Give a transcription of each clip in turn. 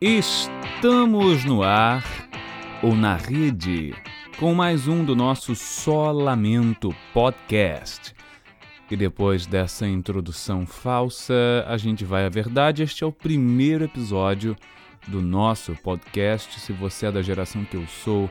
Estamos no ar ou na rede com mais um do nosso Só Lamento podcast. E depois dessa introdução falsa, a gente vai à verdade. Este é o primeiro episódio do nosso podcast. Se você é da geração que eu sou,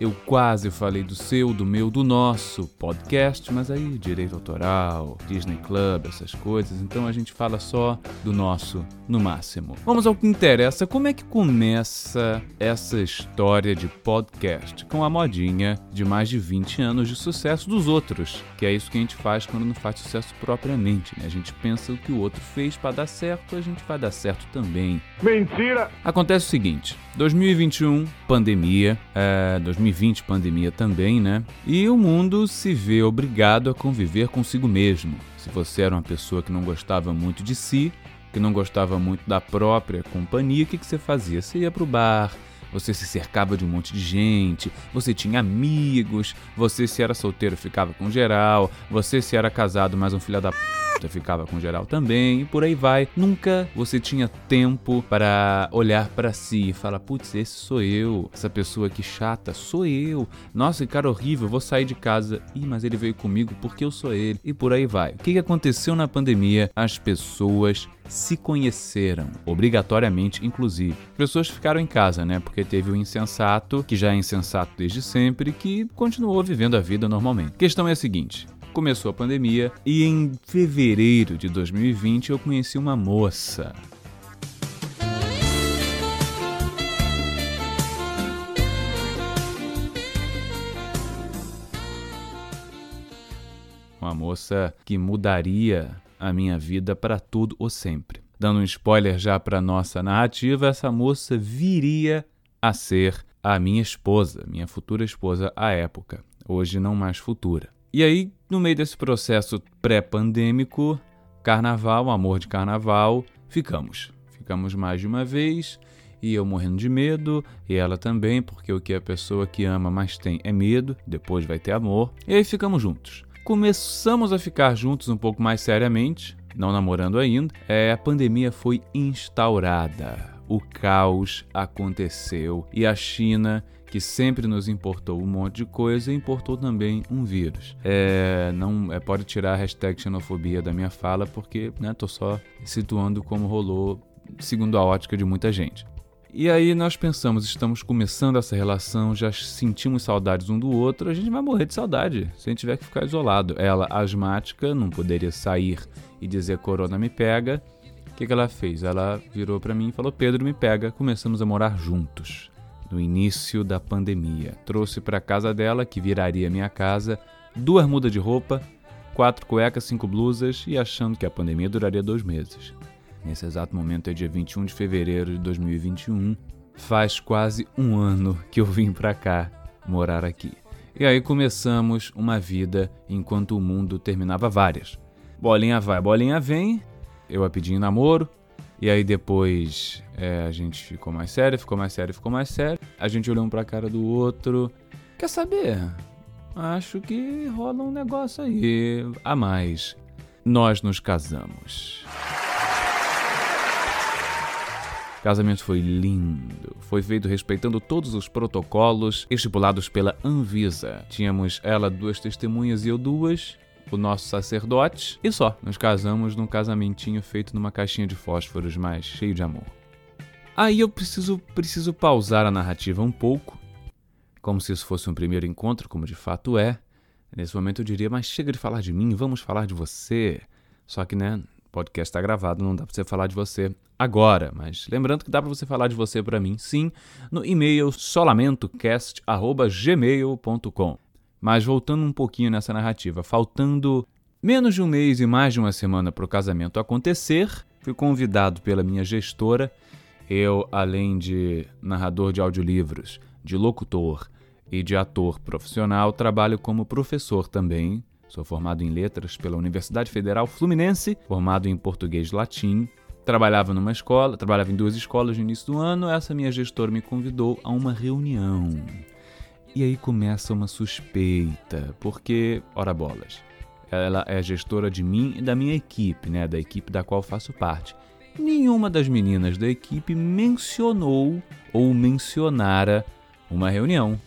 eu quase falei do seu, do meu, do nosso podcast, mas aí direito autoral, Disney Club, essas coisas, então a gente fala só do nosso no máximo. Vamos ao que interessa. Como é que começa essa história de podcast? Com a modinha de mais de 20 anos de sucesso dos outros, que é isso que a gente faz quando não faz sucesso propriamente, né? A gente pensa o que o outro fez para dar certo, a gente vai dar certo também. Mentira! Acontece o seguinte: 2021, pandemia, é, 2020, pandemia também, né? E o mundo se vê obrigado a conviver consigo mesmo. Se você era uma pessoa que não gostava muito de si, que não gostava muito da própria companhia, o que, que você fazia? Você ia pro bar, você se cercava de um monte de gente, você tinha amigos, você se era solteiro ficava com geral, você se era casado mais um filho da p ficava com geral também, e por aí vai. Nunca você tinha tempo para olhar para si e falar: putz, esse sou eu, essa pessoa aqui chata, sou eu. Nossa, que cara horrível, vou sair de casa. Ih, mas ele veio comigo porque eu sou ele. E por aí vai. O que que aconteceu na pandemia? As pessoas se conheceram, obrigatoriamente, inclusive. As pessoas ficaram em casa, né? Porque teve o insensato, que já é insensato desde sempre, que continuou vivendo a vida normalmente. A questão é a seguinte: começou a pandemia e em fevereiro de 2020 eu conheci uma moça. Uma moça que mudaria a minha vida para tudo ou sempre. Dando um spoiler já para nossa narrativa, essa moça viria a ser a minha esposa, minha futura esposa à época, hoje não mais futura. E aí, no meio desse processo pré-pandêmico, carnaval, amor de carnaval, ficamos. Ficamos mais de uma vez, e eu morrendo de medo, e ela também, porque o que a pessoa que ama mais tem é medo, depois vai ter amor, e aí ficamos juntos. Começamos a ficar juntos um pouco mais seriamente, não namorando ainda, é, a pandemia foi instaurada. O caos aconteceu e a China que sempre nos importou um monte de coisa, importou também um vírus. É, não é, pode tirar a hashtag xenofobia da minha fala, porque né, tô só situando como rolou segundo a ótica de muita gente. E aí nós pensamos, estamos começando essa relação, já sentimos saudades um do outro, a gente vai morrer de saudade se a gente tiver que ficar isolado. Ela, asmática, não poderia sair e dizer corona me pega. O que, que ela fez? Ela virou para mim e falou: Pedro me pega. Começamos a morar juntos no início da pandemia. Trouxe para casa dela, que viraria minha casa, duas mudas de roupa, quatro cuecas, cinco blusas e achando que a pandemia duraria dois meses. Nesse exato momento é dia 21 de fevereiro de 2021. Faz quase um ano que eu vim para cá morar aqui. E aí começamos uma vida enquanto o mundo terminava várias. Bolinha vai, bolinha vem. Eu a pedi em namoro, e aí depois é, a gente ficou mais sério, ficou mais sério, ficou mais sério. A gente olhou um pra cara do outro. Quer saber? Acho que rola um negócio aí a mais. Nós nos casamos. O casamento foi lindo. Foi feito respeitando todos os protocolos estipulados pela Anvisa. Tínhamos ela duas testemunhas e eu duas o nosso sacerdote e só. Nos casamos num casamentinho feito numa caixinha de fósforos, mas cheio de amor. Aí eu preciso, preciso pausar a narrativa um pouco, como se isso fosse um primeiro encontro, como de fato é. Nesse momento eu diria, mas chega de falar de mim, vamos falar de você. Só que, né, podcast está gravado, não dá para você falar de você agora, mas lembrando que dá para você falar de você para mim, sim, no e-mail solamentocast@gmail.com. Mas voltando um pouquinho nessa narrativa, faltando menos de um mês e mais de uma semana para o casamento acontecer, fui convidado pela minha gestora. Eu, além de narrador de audiolivros, de locutor e de ator profissional, trabalho como professor também. Sou formado em letras pela Universidade Federal Fluminense, formado em português latim, trabalhava numa escola, trabalhava em duas escolas no início do ano. Essa minha gestora me convidou a uma reunião. E aí começa uma suspeita, porque, ora bolas, ela é gestora de mim e da minha equipe, né, da equipe da qual faço parte. Nenhuma das meninas da equipe mencionou ou mencionara uma reunião.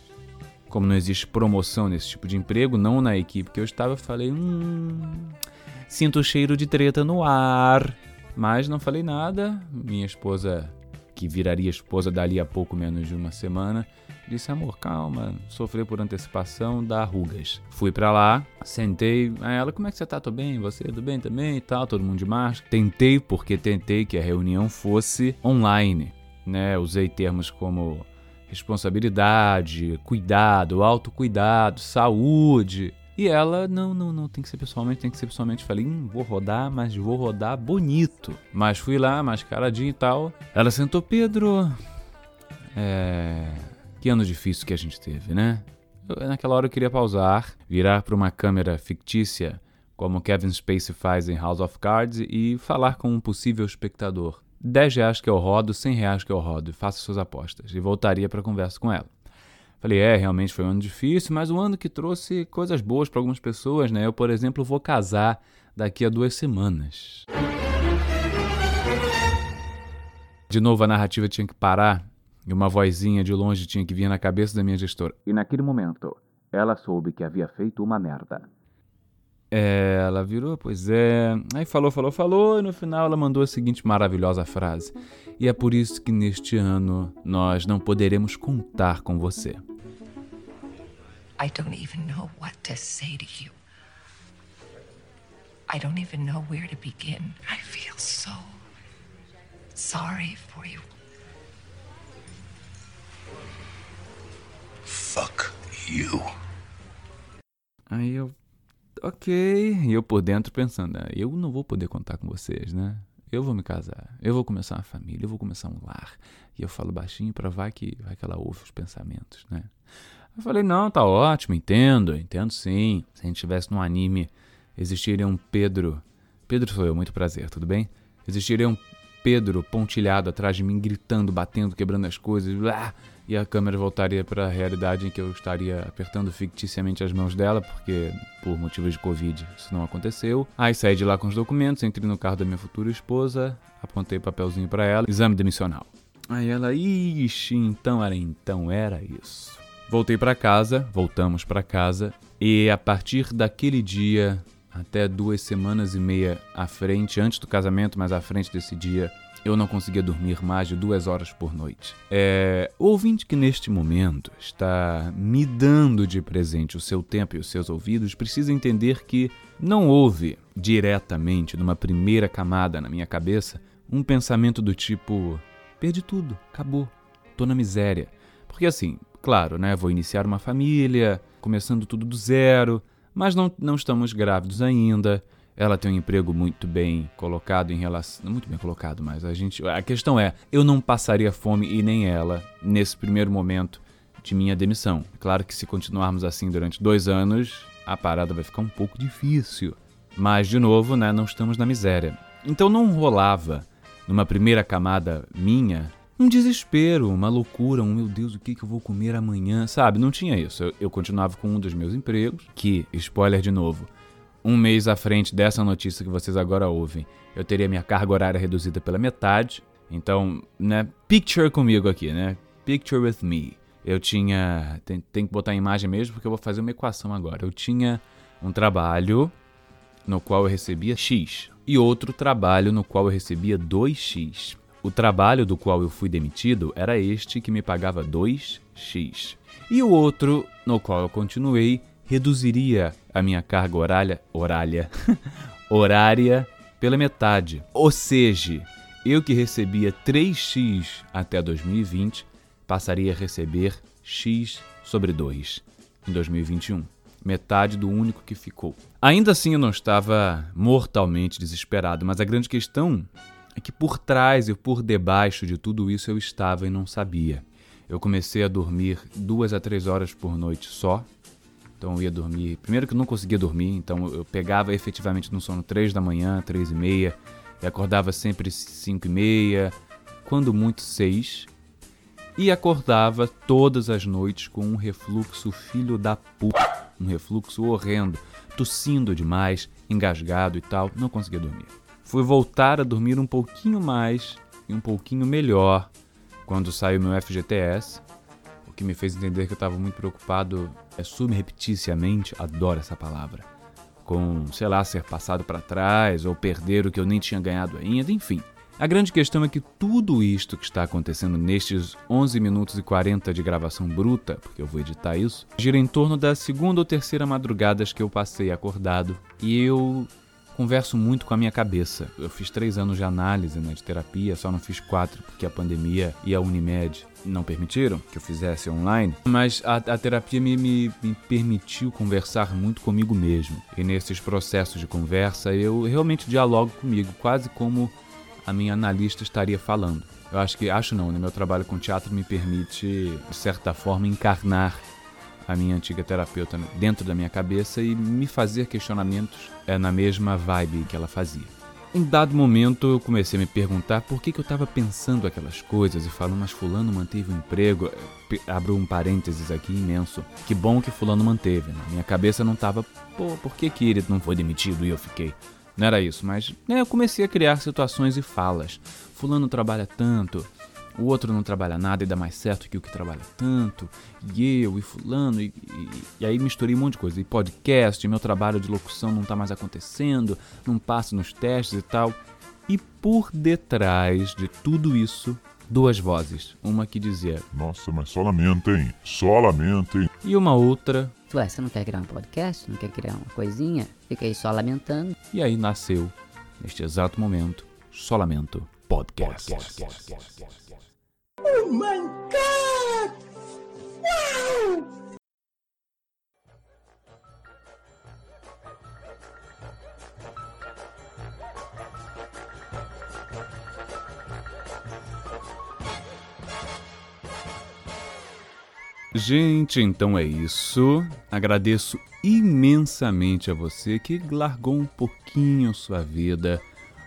Como não existe promoção nesse tipo de emprego, não na equipe que eu estava, falei, hum, sinto o cheiro de treta no ar. Mas não falei nada. Minha esposa, que viraria esposa dali a pouco menos de uma semana, disse: Amor, calma, sofreu por antecipação, dá rugas. Fui para lá, sentei. Aí ela: Como é que você tá? Tô bem? Você? Tudo bem também e tal? Todo mundo de máscara. Tentei, porque tentei que a reunião fosse online. Né? Usei termos como responsabilidade, cuidado, autocuidado, saúde. E ela, não, não, não, tem que ser pessoalmente, tem que ser pessoalmente. Falei, hum, vou rodar, mas vou rodar bonito. Mas fui lá, mascaradinho e tal. Ela sentou, Pedro. É. Que ano difícil que a gente teve, né? Eu, naquela hora eu queria pausar, virar para uma câmera fictícia, como Kevin Spacey faz em House of Cards, e falar com um possível espectador. 10 reais que eu rodo, 100 reais que eu rodo, e faça suas apostas. E voltaria para conversa com ela. Falei, é, realmente foi um ano difícil, mas um ano que trouxe coisas boas para algumas pessoas, né? Eu, por exemplo, vou casar daqui a duas semanas. De novo, a narrativa tinha que parar e uma vozinha de longe tinha que vir na cabeça da minha gestora. E naquele momento, ela soube que havia feito uma merda. É, ela virou, pois é. Aí falou, falou, falou, e no final ela mandou a seguinte maravilhosa frase: E é por isso que neste ano nós não poderemos contar com você. I don't even know what to say to you. I don't even know where to begin. I feel so sorry for you. Fuck you. Aí eu, ok. E eu por dentro pensando, ah, eu não vou poder contar com vocês, né? Eu vou me casar, eu vou começar uma família, eu vou começar um lar. E eu falo baixinho para vai que, vai que ela ouve os pensamentos, né? Eu falei, não, tá ótimo, entendo, entendo sim. Se a gente tivesse num anime, existiria um Pedro. Pedro sou eu, muito prazer, tudo bem? Existiria um Pedro pontilhado atrás de mim, gritando, batendo, quebrando as coisas, blá, e a câmera voltaria para a realidade em que eu estaria apertando ficticiamente as mãos dela, porque por motivos de Covid isso não aconteceu. Aí saí de lá com os documentos, entrei no carro da minha futura esposa, apontei papelzinho para ela, exame demissional. Aí ela, ixi, então era então era isso. Voltei para casa, voltamos para casa, e a partir daquele dia, até duas semanas e meia à frente, antes do casamento, mas à frente desse dia, eu não conseguia dormir mais de duas horas por noite. É, ouvinte que neste momento está me dando de presente o seu tempo e os seus ouvidos precisa entender que não houve diretamente, numa primeira camada na minha cabeça, um pensamento do tipo: perdi tudo, acabou, tô na miséria. Porque assim, Claro, né? Vou iniciar uma família, começando tudo do zero, mas não, não estamos grávidos ainda. Ela tem um emprego muito bem colocado em relação. Muito bem colocado, mas a gente. A questão é, eu não passaria fome e nem ela nesse primeiro momento de minha demissão. Claro que se continuarmos assim durante dois anos, a parada vai ficar um pouco difícil. Mas, de novo, né, não estamos na miséria. Então não rolava, numa primeira camada minha, um desespero, uma loucura, um meu Deus, o que, que eu vou comer amanhã, sabe? Não tinha isso. Eu, eu continuava com um dos meus empregos, que, spoiler de novo, um mês à frente dessa notícia que vocês agora ouvem, eu teria minha carga horária reduzida pela metade. Então, né, picture comigo aqui, né? Picture with me. Eu tinha. Tem, tem que botar a imagem mesmo, porque eu vou fazer uma equação agora. Eu tinha um trabalho no qual eu recebia X e outro trabalho no qual eu recebia 2X. O trabalho do qual eu fui demitido era este que me pagava 2x. E o outro, no qual eu continuei, reduziria a minha carga horária, horária, horária pela metade. Ou seja, eu que recebia 3x até 2020, passaria a receber x sobre 2 em 2021. Metade do único que ficou. Ainda assim, eu não estava mortalmente desesperado, mas a grande questão é que por trás e por debaixo de tudo isso eu estava e não sabia. Eu comecei a dormir duas a três horas por noite só. Então eu ia dormir. Primeiro que eu não conseguia dormir, então eu pegava efetivamente no sono três da manhã, três e meia. e acordava sempre cinco e meia, quando muito seis, e acordava todas as noites com um refluxo filho da puta, um refluxo horrendo, tossindo demais, engasgado e tal, não conseguia dormir. Fui voltar a dormir um pouquinho mais e um pouquinho melhor quando saiu meu FGTS, o que me fez entender que eu estava muito preocupado, é subrepticiamente, adoro essa palavra, com, sei lá, ser passado para trás ou perder o que eu nem tinha ganhado ainda, enfim. A grande questão é que tudo isto que está acontecendo nestes 11 minutos e 40 de gravação bruta, porque eu vou editar isso, gira em torno da segunda ou terceira madrugadas que eu passei acordado e eu converso muito com a minha cabeça. Eu fiz três anos de análise né, de terapia, só não fiz quatro porque a pandemia e a Unimed não permitiram que eu fizesse online, mas a, a terapia me, me, me, permitiu conversar muito comigo mesmo. E nesses processos de conversa eu realmente dialogo comigo, quase como a minha analista estaria falando. Eu acho que, acho não, né? meu trabalho com teatro me permite, de certa forma, encarnar a minha antiga terapeuta dentro da minha cabeça e me fazer questionamentos é, na mesma vibe que ela fazia. Em dado momento eu comecei a me perguntar por que, que eu estava pensando aquelas coisas e falando, mas fulano manteve o um emprego. Abro um parênteses aqui imenso. Que bom que fulano manteve. Na né? minha cabeça não estava, pô, por que, que ele não foi demitido e eu fiquei? Não era isso, mas né, eu comecei a criar situações e falas. Fulano trabalha tanto, o outro não trabalha nada e dá mais certo que o que trabalha tanto, e eu, e fulano, e, e, e aí misturei um monte de coisa. E podcast, meu trabalho de locução não está mais acontecendo, não passo nos testes e tal. E por detrás de tudo isso, duas vozes. Uma que dizia: Nossa, mas só lamentem, só lamentem. E uma outra. Ué, você não quer criar um podcast? Não quer criar uma coisinha? Fica aí só lamentando. E aí nasceu, neste exato momento, Só Lamento Podcast. podcast. My God! Wow! Gente, então é isso. Agradeço imensamente a você que largou um pouquinho sua vida,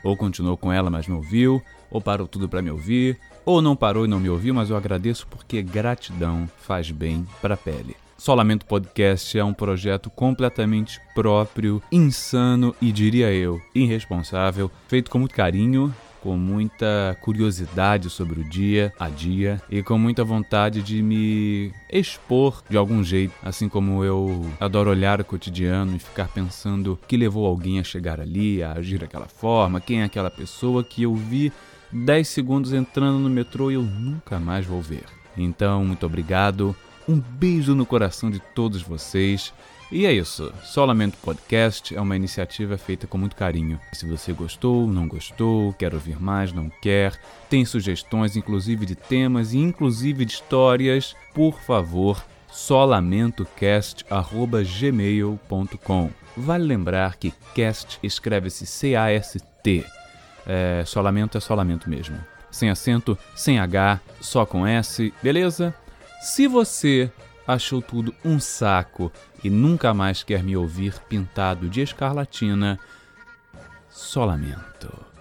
ou continuou com ela, mas me ouviu, ou parou tudo para me ouvir, ou não parou e não me ouviu, mas eu agradeço porque gratidão faz bem para a pele. Solamento Podcast é um projeto completamente próprio, insano e diria eu, irresponsável, feito com muito carinho com muita curiosidade sobre o dia a dia e com muita vontade de me expor de algum jeito, assim como eu adoro olhar o cotidiano e ficar pensando o que levou alguém a chegar ali, a agir daquela forma, quem é aquela pessoa que eu vi 10 segundos entrando no metrô e eu nunca mais vou ver. Então, muito obrigado. Um beijo no coração de todos vocês. E é isso. Solamento Podcast é uma iniciativa feita com muito carinho. Se você gostou, não gostou, quer ouvir mais, não quer, tem sugestões, inclusive de temas e inclusive de histórias, por favor, solamentocast@gmail.com. Vale lembrar que cast escreve-se C-A-S-T. É, solamento é solamento mesmo. Sem acento, sem H, só com S, beleza? Se você achou tudo um saco e nunca mais quer me ouvir pintado de escarlatina, só lamento.